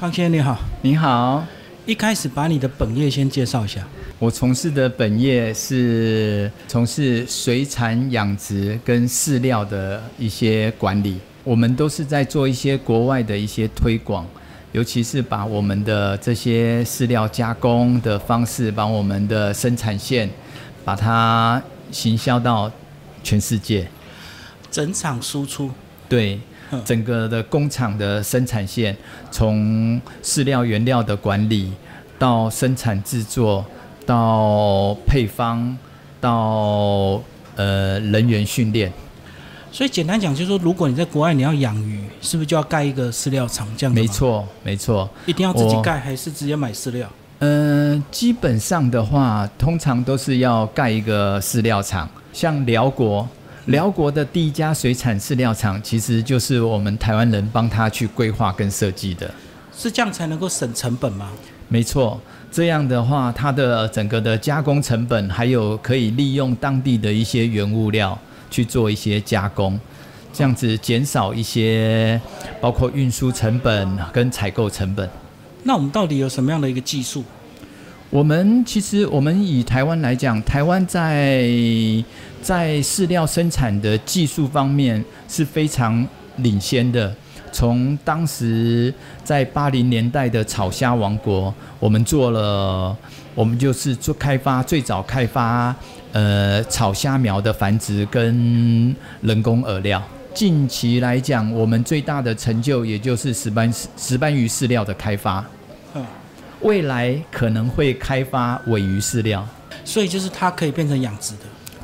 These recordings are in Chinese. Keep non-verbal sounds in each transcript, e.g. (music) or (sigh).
康先生你好，你好，一开始把你的本业先介绍一下。我从事的本业是从事水产养殖跟饲料的一些管理，我们都是在做一些国外的一些推广，尤其是把我们的这些饲料加工的方式，把我们的生产线，把它行销到全世界。整场输出，对。嗯，(laughs) 整个的工厂的生产线，从饲料原料的管理到生产制作，到配方，到呃人员训练。所以简单讲就是说，如果你在国外你要养鱼，是不是就要盖一个饲料厂这样子？没，错，没错。一定要自己盖，还是直接买饲料？嗯，基本上的话，通常都是要盖一个饲料厂。像辽国，辽国的第一家水产饲料厂，其实就是我们台湾人帮他去规划跟设计的。是这样才能够省成本吗？没错，这样的话，它的整个的加工成本，还有可以利用当地的一些原物料去做一些加工，这样子减少一些包括运输成本跟采购成本。那我们到底有什么样的一个技术？我们其实，我们以台湾来讲，台湾在在饲料生产的技术方面是非常领先的。从当时在八零年代的草虾王国，我们做了，我们就是做开发最早开发呃草虾苗的繁殖跟人工饵料。近期来讲，我们最大的成就也就是石斑石斑鱼饲料的开发。嗯，未来可能会开发尾鱼饲料，所以就是它可以变成养殖的。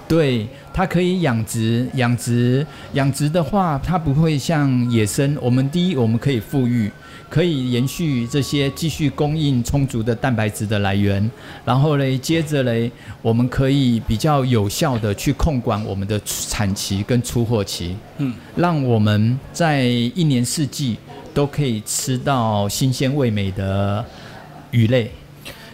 对，它可以养殖，养殖，养殖的话，它不会像野生。我们第一，我们可以富裕，可以延续这些继续供应充足的蛋白质的来源，然后嘞，接着嘞，我们可以比较有效的去控管我们的产期跟出货期，嗯，让我们在一年四季都可以吃到新鲜味美的鱼类。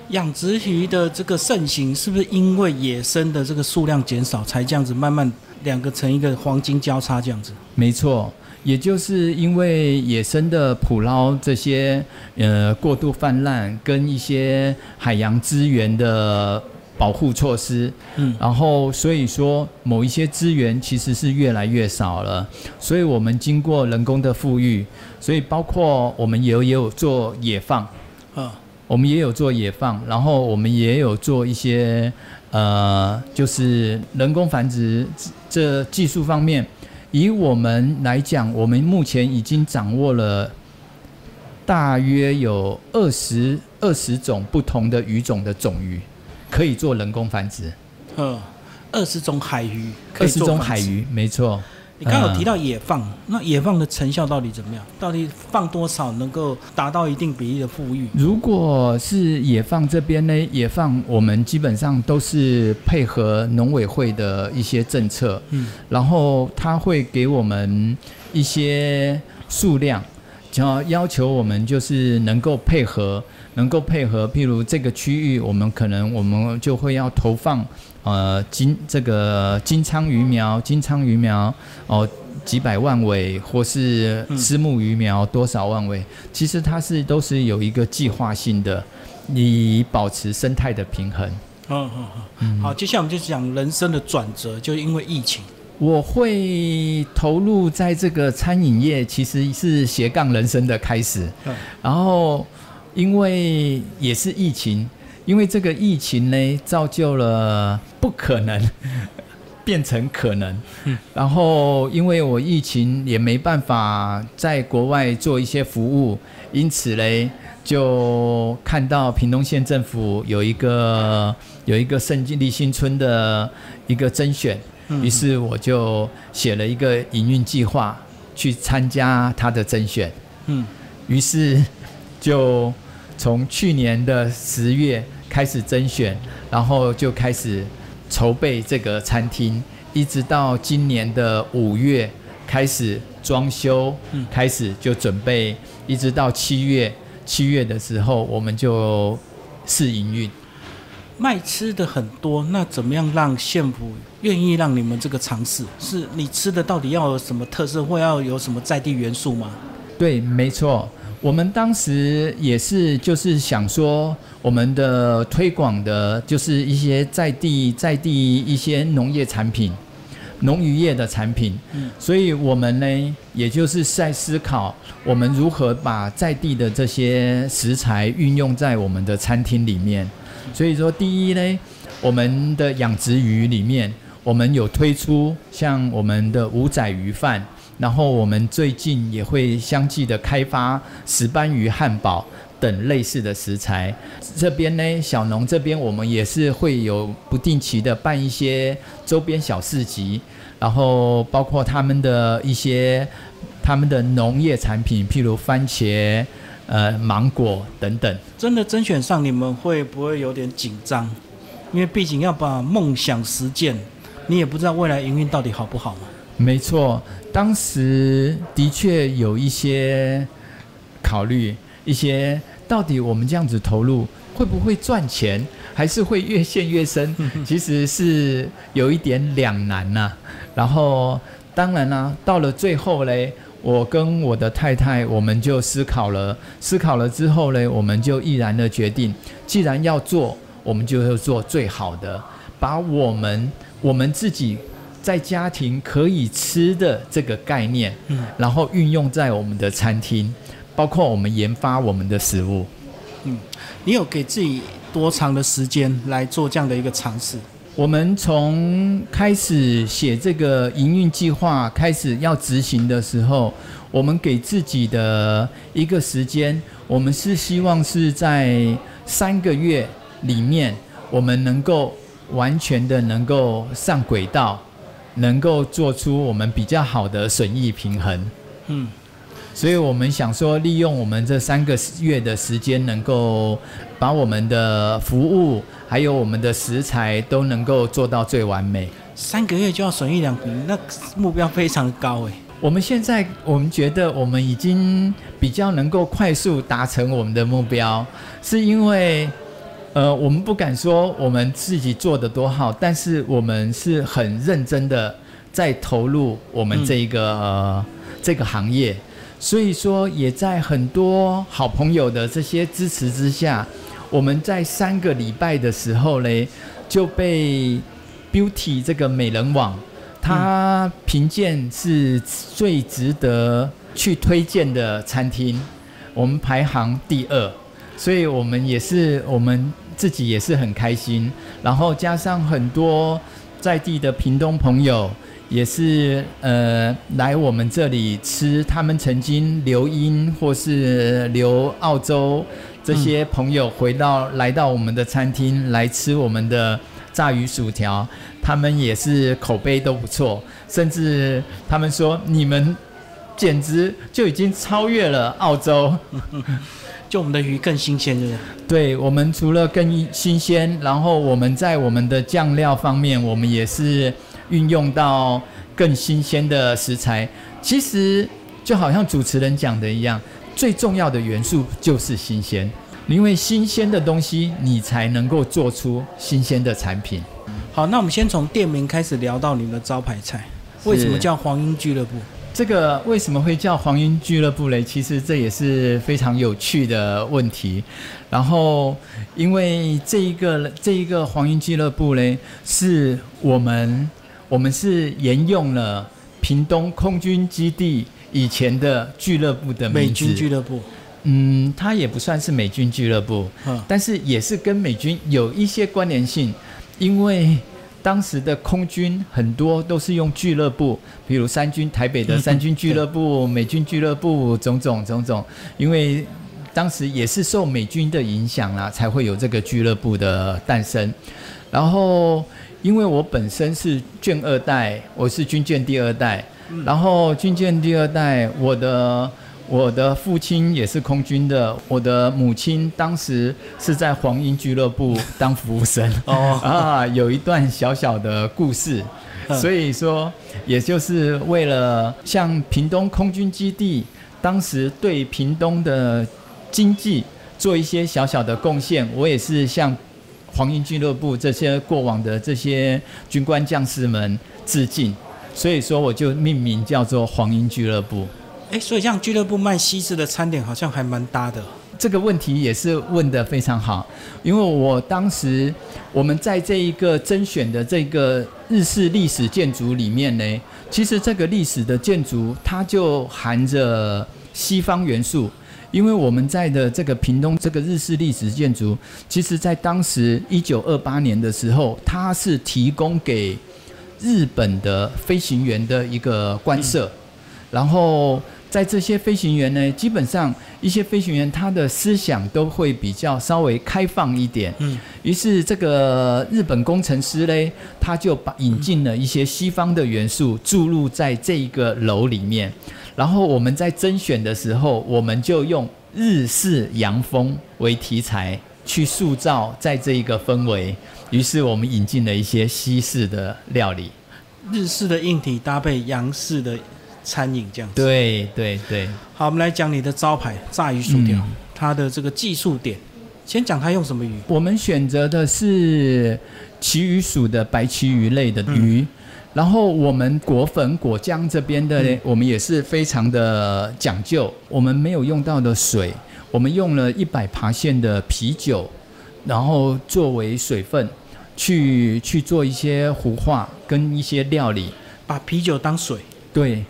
养殖鱼的这个盛行，是不是因为野生的这个数量减少，才这样子慢慢两个成一个黄金交叉这样子？没错，也就是因为野生的捕捞这些呃过度泛滥，跟一些海洋资源的保护措施，嗯，然后所以说某一些资源其实是越来越少了，所以我们经过人工的富裕，所以包括我们也有也有做野放。啊，我们也有做野放，然后我们也有做一些呃，就是人工繁殖这技术方面。以我们来讲，我们目前已经掌握了大约有二十二十种不同的鱼种的种鱼，可以做人工繁殖。嗯，二十种海鱼可二十。种海鱼，没错。你刚刚有提嗯到野放，那野放的成效到底怎么样？到底放多少能够达到一定比例的富裕？如果是野放这边呢，野放我们基本上都是配合农委会的一些政策，嗯，然后他会给我们一些数量，要要求我们就是能够配合，能够配合，譬如这个区域，我们可能我们就会要投放呃金这个金鲳鱼苗，金鲳鱼苗哦。几百万尾，或是嗯丝木鱼苗多少万尾，其实它是都是有一个计划性的，以保持生态的平衡。嗯嗯嗯。好，接下来我们就讲人生的转折，就因为疫情。我会投入在这个餐饮业，其实是斜杠人生的开始。嗯然后，因为也是疫情，因为这个疫情呢，造就了不可能 (laughs) 变成可能。嗯然后，因为我疫情也没办法在国外做一些服务，因此呢，就看到屏东县政府有一个有一个圣经立新村的一个甄选。嗯于是我就写了一个营运计划去参加他的甄选，嗯于是就从去年的十月开始甄选，然后就开始筹备这个餐厅，一直到今年的五月开始装修，嗯开始就准备，一直到七月，七月的时候我们就试营运。卖吃的很多，那怎么样让县府愿意让你们这个尝试？是你吃的到底要有什么特色，或要有什么在地元素吗？对，没错。我们当时也是就是想说，我们的推广的就是一些在地在地一些农业产品。农渔业的产品，所以我们呢，也就是在思考我们如何把在地的这些食材运用在我们的餐厅里面。所以说，第一呢，我们的养殖鱼里面，我们有推出像我们的五仔鱼饭，然后我们最近也会相继的开发石斑鱼汉堡。等类似的食材，这边呢，小农这边我们也是会有不定期的办一些周边小市集，然后包括他们的一些他们的农业产品，譬如番茄、呃芒果等等。真的甄选上，你们会不会有点紧张？因为毕竟要把梦想实践，你也不知道未来营运到底好不好嘛。没错，当时的确有一些考虑，一些。到底我们这样子投入会不会赚钱，还是会越陷越深？(laughs) 其实是有一点两难呐。然后当然啦，到了最后嘞，我跟我的太太我们就思考了，思考了之后嘞，我们就毅然的决定，既然要做，我们就要做最好的，把我们我们自己在家庭可以吃的这个概念，嗯，然后运用在我们的餐厅。包括我们研发我们的食物，嗯，你有给自己多长的时间来做这样的一个尝试？我们从开始写这个营运计划开始要执行的时候，我们给自己的一个时间，我们是希望是在三个月里面，我们能够完全的能够上轨道，能够做出我们比较好的损益平衡，嗯。所以我们想说，利用我们这三个月的时间，能够把我们的服务还有我们的食材都能够做到最完美。三个月就要损益两平，那目标非常高诶。我们现在我们觉得我们已经比较能够快速达成我们的目标，是因为呃，我们不敢说我们自己做的多好，但是我们是很认真的在投入我们这一个这个行业。所以说，也在很多好朋友的这些支持之下，我们在三个礼拜的时候嘞，就被 Beauty 这个美人网，它评鉴是最值得去推荐的餐厅，我们排行第二，所以我们也是我们自己也是很开心，然后加上很多在地的屏东朋友。也是呃来我们这里吃，他们曾经留英或是留澳洲这些朋友回到来到我们的餐厅来吃我们的炸鱼薯条，他们也是口碑都不错，甚至他们说你们简直就已经超越了澳洲，(laughs) 就我们的鱼更新鲜，对不对？对我们除了更新鲜，然后我们在我们的酱料方面，我们也是。运用到更新鲜的食材，其实就好像主持人讲的一样，最重要的元素就是新鲜，因为新鲜的东西，你才能够做出新鲜的产品。好，那我们先从店名开始聊到你们的招牌菜，为什么叫黄莺俱乐部？这个为什么会叫黄莺俱乐部嘞？其实这也是非常有趣的问题。然后，因为这一个这一个黄莺俱乐部嘞，是我们。我们是沿用了屏东空军基地以前的俱乐部的美军俱乐部。嗯，它也不算是美军俱乐部，但是也是跟美军有一些关联性，因为当时的空军很多都是用俱乐部，比如三军台北的三军俱乐部、美军俱乐部种种种种，因为当时也是受美军的影响啦，才会有这个俱乐部的诞生，然后。因为我本身是卷二代，我是军舰第二代，然后军舰第二代，我的我的父亲也是空军的，我的母亲当时是在黄莺俱乐部当服务生，哦 (laughs) 啊，有一段小小的故事，所以说，也就是为了向屏东空军基地当时对屏东的经济做一些小小的贡献，我也是向。黄莺俱乐部这些过往的这些军官将士们致敬，所以说我就命名叫做黄莺俱乐部。哎，所以像俱乐部卖西式的餐点，好像还蛮搭的。这个问题也是问得非常好，因为我当时我们在这一个甄选的这个日式历史建筑里面呢，其实这个历史的建筑它就含着西方元素，因为我们在的这个屏东这个日式历史建筑，其实在当时一九二八年的时候，它是提供给日本的飞行员的一个官舍，然后。在这些飞行员呢，基本上一些飞行员他的思想都会比较稍微开放一点。嗯，于是这个日本工程师嘞，他就把引进了一些西方的元素注入在这一个楼里面。然后我们在甄选的时候，我们就用日式洋风为题材去塑造在这一个氛围。于是我们引进了一些西式的料理，日式的硬体搭配洋式的。餐饮这样子，对对对。好，我们来讲你的招牌炸鱼薯条，它的这个技术点。先讲它用什么鱼？我们选择的是旗鱼属的白旗鱼类的鱼，然后我们果粉果浆这边的，我们也是非常的讲究。我们没有用到的水，我们用了一百爬线的啤酒，然后作为水分，去去做一些糊化跟一些料理，把啤酒当水。对，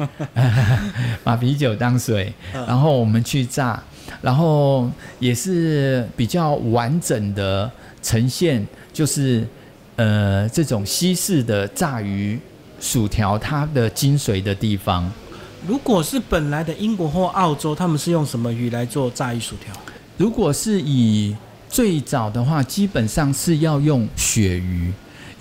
(laughs) 把啤酒当水，然后我们去炸，然后也是比较完整的呈现，就是呃这种西式的炸鱼薯条它的精髓的地方。如果是本来的英国或澳洲，他们是用什么鱼来做炸鱼薯条？如果是以最早的话，基本上是要用鳕鱼。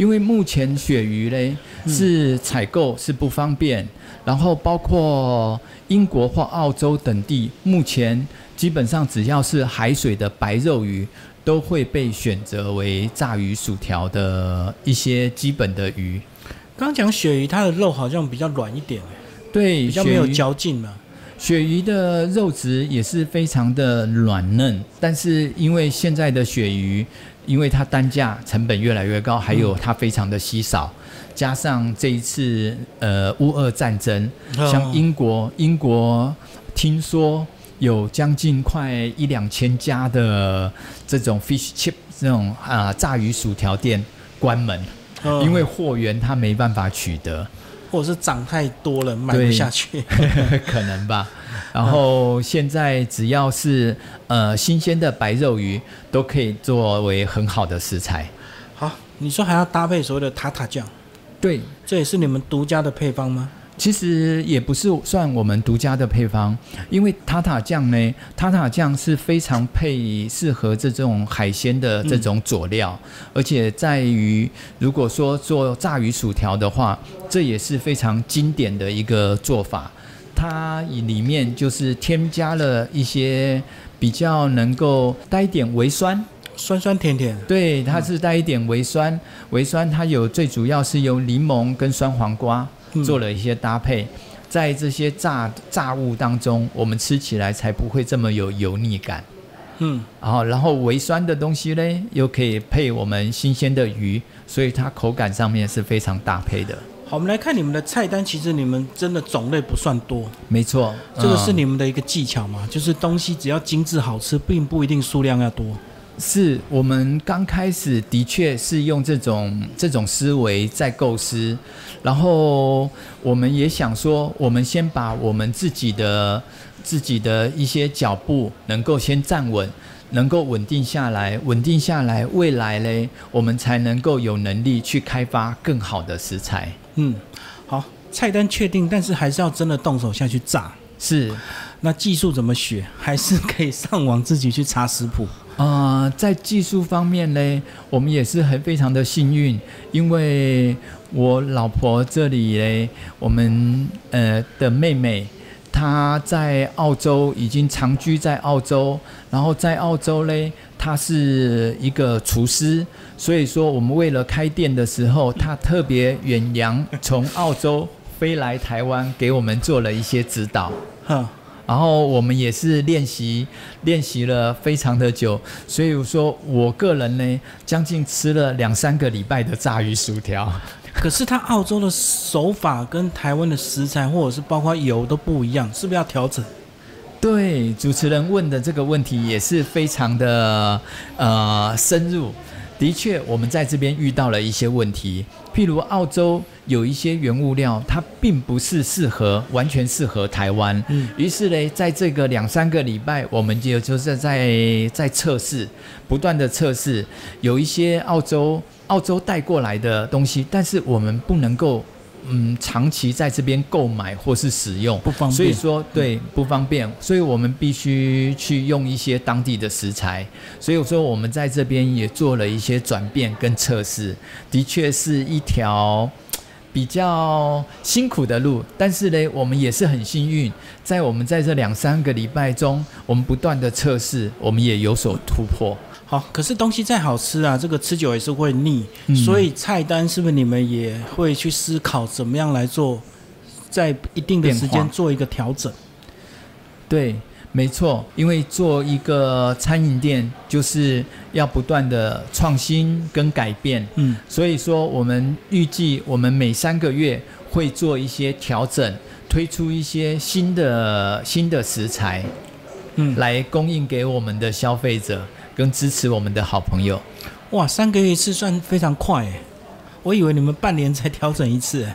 因为目前鳕鱼嘞是采购是不方便，然后包括英国或澳洲等地，目前基本上只要是海水的白肉鱼，都会被选择为炸鱼薯条的一些基本的鱼。刚讲鳕鱼，它的肉好像比较软一点，对，比较没有嚼劲嘛。鳕鱼的肉质也是非常的软嫩，但是因为现在的鳕鱼。因为它单价成本越来越高，还有它非常的稀少，加上这一次呃乌俄战争，像英国，英国听说有将近快一两千家的这种 fish chip 这种啊炸鱼薯条店关门，因为货源它没办法取得，或者是涨太多了卖不下去，(laughs) 可能吧。然后现在只要是呃新鲜的白肉鱼，都可以作为很好的食材。好，你说还要搭配所谓的塔塔酱，对，这也是你们独家的配方吗？其实也不是算我们独家的配方，因为塔塔酱呢，塔塔酱是非常配适合这种海鲜的这种佐料，而且在于如果说做炸鱼薯条的话，这也是非常经典的一个做法。它里面就是添加了一些比较能够带一点微酸，酸酸甜甜。对，它是带一点微酸，微酸它有最主要是由柠檬跟酸黄瓜做了一些搭配，在这些炸炸物当中，我们吃起来才不会这么有油腻感。嗯，然后然后微酸的东西呢，又可以配我们新鲜的鱼，所以它口感上面是非常搭配的。好，我们来看你们的菜单。其实你们真的种类不算多，没错，这个是你们的一个技巧嘛？就是东西只要精致好吃，并不一定数量要多。是我们刚开始的确是用这种这种思维在构思，然后我们也想说，我们先把我们自己的自己的一些脚步能够先站稳。能够稳定下来，稳定下来，未来嘞，我们才能够有能力去开发更好的食材。嗯，好，菜单确定，但是还是要真的动手下去炸。是，那技术怎么学？还是可以上网自己去查食谱。啊，在技术方面呢，我们也是很非常的幸运，因为我老婆这里嘞，我们呃的妹妹。他在澳洲已经长居在澳洲，然后在澳洲嘞，他是一个厨师，所以说我们为了开店的时候，他特别远洋从澳洲飞来台湾，给我们做了一些指导。哼，然后我们也是练习练习了非常的久，所以说我个人呢，将近吃了两三个礼拜的炸鱼薯条。(laughs) 可是它澳洲的手法跟台湾的食材或者是包括油都不一样，是不是要调整？对，主持人问的这个问题也是非常的呃深入。的确，我们在这边遇到了一些问题，譬如澳洲有一些原物料，它并不是适合完全适合台湾。嗯于是呢，在这个两三个礼拜，我们就就是在在测试，不断的测试，有一些澳洲澳洲带过来的东西，但是我们不能够嗯长期在这边购买或是使用，不方便所以说对不方便，所以我们必须去用一些当地的食材。所以说我们在这边也做了一些转变跟测试，的确是一条。比较辛苦的路，但是呢，我们也是很幸运，在我们在这两三个礼拜中，我们不断的测试，我们也有所突破。好，可是东西再好吃啊，这个吃久也是会腻，嗯所以菜单是不是你们也会去思考怎么样来做，在一定的时间做一个调整？对，没错，因为做一个餐饮店，就是要不断的创新跟改变。嗯，所以说，我们预计我们每三个月会做一些调整，推出一些新的新的食材，嗯来供应给我们的消费者，跟支持我们的好朋友。哇，三个月一次算非常快诶，我以为你们半年才调整一次。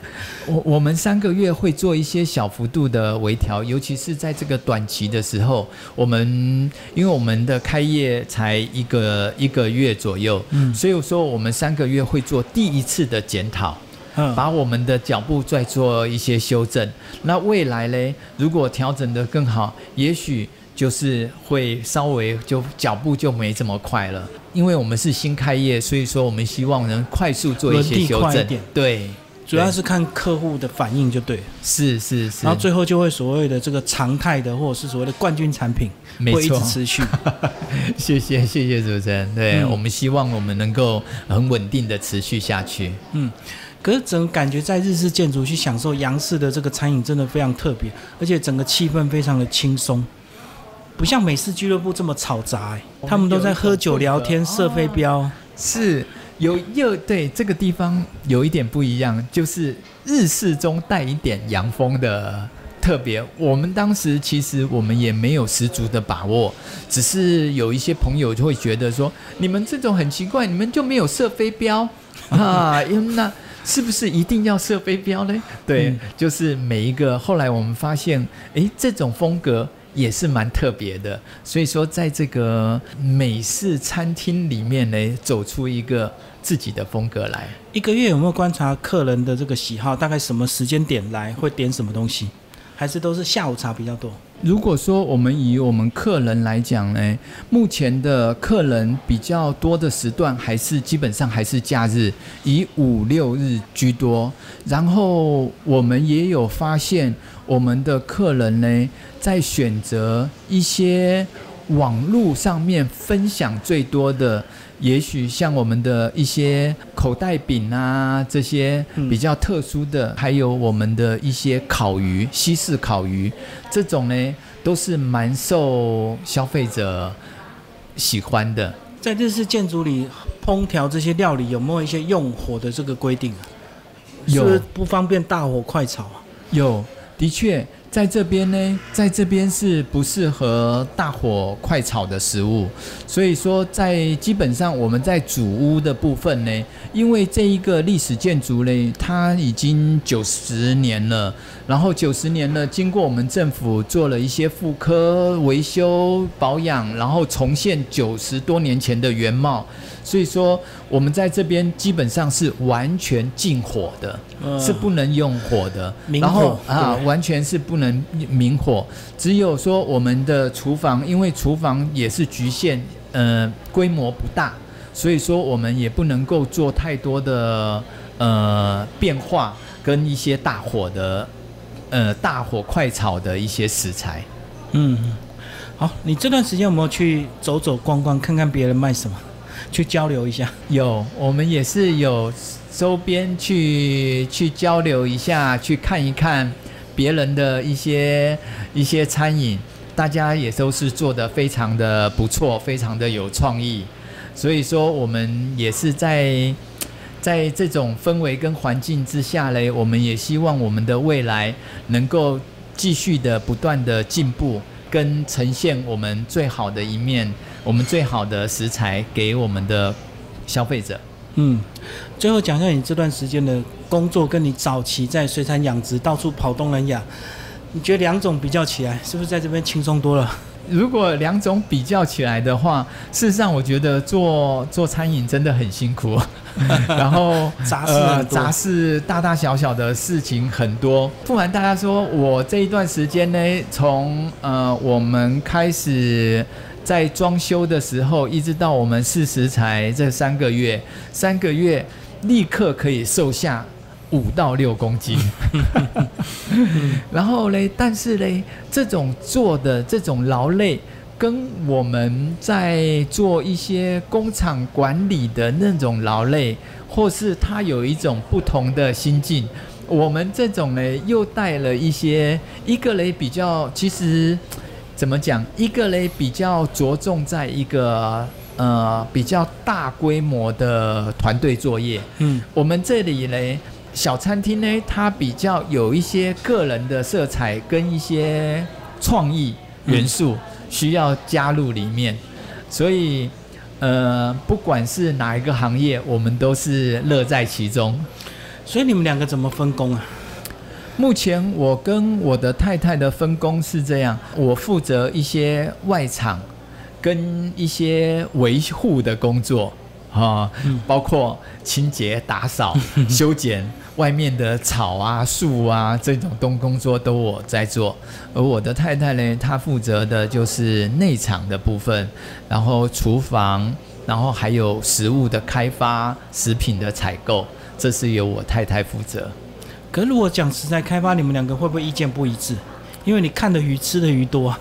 我我们三个月会做一些小幅度的微调，尤其是在这个短期的时候，我们因为我们的开业才一个一个月左右，嗯所以说我们三个月会做第一次的检讨。嗯，把我们的脚步再做一些修正。那未来嘞，如果调整得更好，也许就是会稍微就脚步就没这么快了。因为我们是新开业，所以说我们希望能快速做一些修正。对，主要是看客户的反应就对，是是是，然后最后就会所谓的这个常态的或者是所谓的冠军产品会一直，持续。(laughs) 谢谢谢谢主持人。对、嗯我们希望我们能够很稳定的持续下去。嗯，可是整个感觉在日式建筑去享受洋式的这个餐饮真的非常特别，而且整个气氛非常的轻松，不像美式俱乐部这么吵杂、欸。他们都在喝酒聊天、射飞镖。是有又对这个地方有一点不一样，就是日式中带一点洋风的特别。我们当时其实我们也没有十足的把握，只是有一些朋友就会觉得说，你们这种很奇怪，你们就没有射飞镖 (laughs) 啊？因为那。是不是一定要射飞镖呢？对，嗯就是每一个。后来我们发现，诶，这种风格也是蛮特别的。所以说，在这个美式餐厅里面呢，走出一个自己的风格来。一个月有没有观察客人的这个喜好？大概什么时间点来会点什么东西？还是都是下午茶比较多？如果说我们以我们客人来讲呢，目前的客人比较多的时段还是基本上还是假日，以五六日居多。然后我们也有发现，我们的客人呢，在选择一些网络上面分享最多的，也许像我们的一些口袋饼啊，这些嗯比较特殊的，还有我们的一些烤鱼，西式烤鱼，这种呢都是蛮受消费者喜欢的。在日式建筑里烹调这些料理有没有一些用火的这个规定啊？是不是有不方便大火快炒啊？有，的确，在这边呢，在这边是不适合大火快炒的食物，所以说在基本上我们在主屋的部分呢，因为这一个历史建筑呢，它已经九十年了，然后九十年了，经过我们政府做了一些复科、维修、保养，然后重现九十多年前的原貌，所以说我们在这边基本上是完全禁火的。呃是不能用火的，然后啊，完全是不能明火，只有说我们的厨房，因为厨房也是局限，呃，规模不大，所以说我们也不能够做太多的呃变化跟一些大火的呃大火快炒的一些食材。嗯，好，你这段时间有没有去走走逛逛，看看别人卖什么，去交流一下？有，我们也是有周边去去交流一下，去看一看别人的一些一些餐饮，大家也都是做的非常的不错，非常的有创意。所以说，我们也是在在这种氛围跟环境之下嘞，我们也希望我们的未来能够继续的不断的进步，跟呈现我们最好的一面，我们最好的食材给我们的消费者。嗯，最后讲一下你这段时间的工作，跟你早期在水产养殖到处跑东南亚，你觉得两种比较起来，是不是在这边轻松多了？如果两种比较起来的话，事实上我觉得做做餐饮真的很辛苦，(laughs) 然后杂事呃杂事大大小小的事情很多。不瞒大家说，我这一段时间呢，从呃我们开始在装修的时候，一直到我们试食材这三个月，三个月立刻可以瘦下五到六公斤。(laughs) 然后嘞，但是嘞，这种做的这种劳累，跟我们在做一些工厂管理的那种劳累，或是它有一种不同的心境。我们这种呢，又带了一些，一个嘞比较，其实怎么讲？一个嘞比较着重在一个呃比较大规模的团队作业，嗯我们这里嘞，小餐厅呢，它比较有一些个人的色彩跟一些创意元素需要加入里面，所以呃，不管是哪一个行业，我们都是乐在其中。所以你们两个怎么分工啊？目前我跟我的太太的分工是这样，我负责一些外场跟一些维护的工作啊，包括清洁、打扫、(laughs) 修剪外面的草啊、树啊这种东工作都我在做，而我的太太呢，她负责的就是内场的部分，然后厨房，然后还有食物的开发、食品的采购，这是由我太太负责。可是如果讲食材开发，你们两个会不会意见不一致？因为你看的鱼吃的鱼多啊。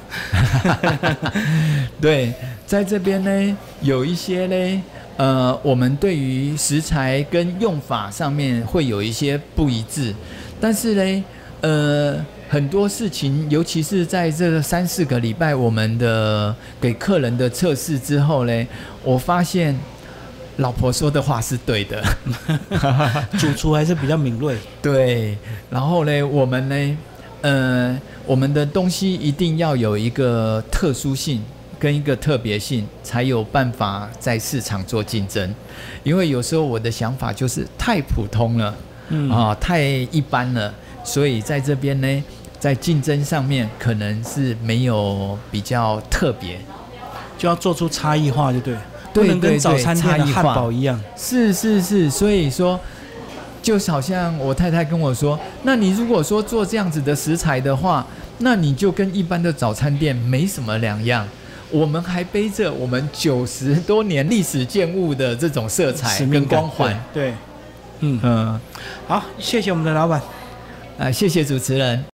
(laughs) 对，在这边呢，有一些呢，呃，我们对于食材跟用法上面会有一些不一致，但是呢，呃，很多事情，尤其是在这三四个礼拜我们的给客人的测试之后呢，我发现老婆说的话是对的。(laughs) 主厨还是比较敏锐。对，然后呢，我们呢，呃，我们的东西一定要有一个特殊性跟一个特别性，才有办法在市场做竞争。因为有时候我的想法就是太普通了，嗯啊，太一般了，所以在这边呢，在竞争上面可能是没有比较特别。就要做出差异化，就对不能跟早餐店的汉堡一样。是是是，所以说，就好像我太太跟我说，那你如果说做这样子的食材的话，那你就跟一般的早餐店没什么两样。我们还背着我们九十多年历史建物的这种色彩跟光环。对，对嗯，嗯，好，谢谢我们的老板。啊，谢谢主持人。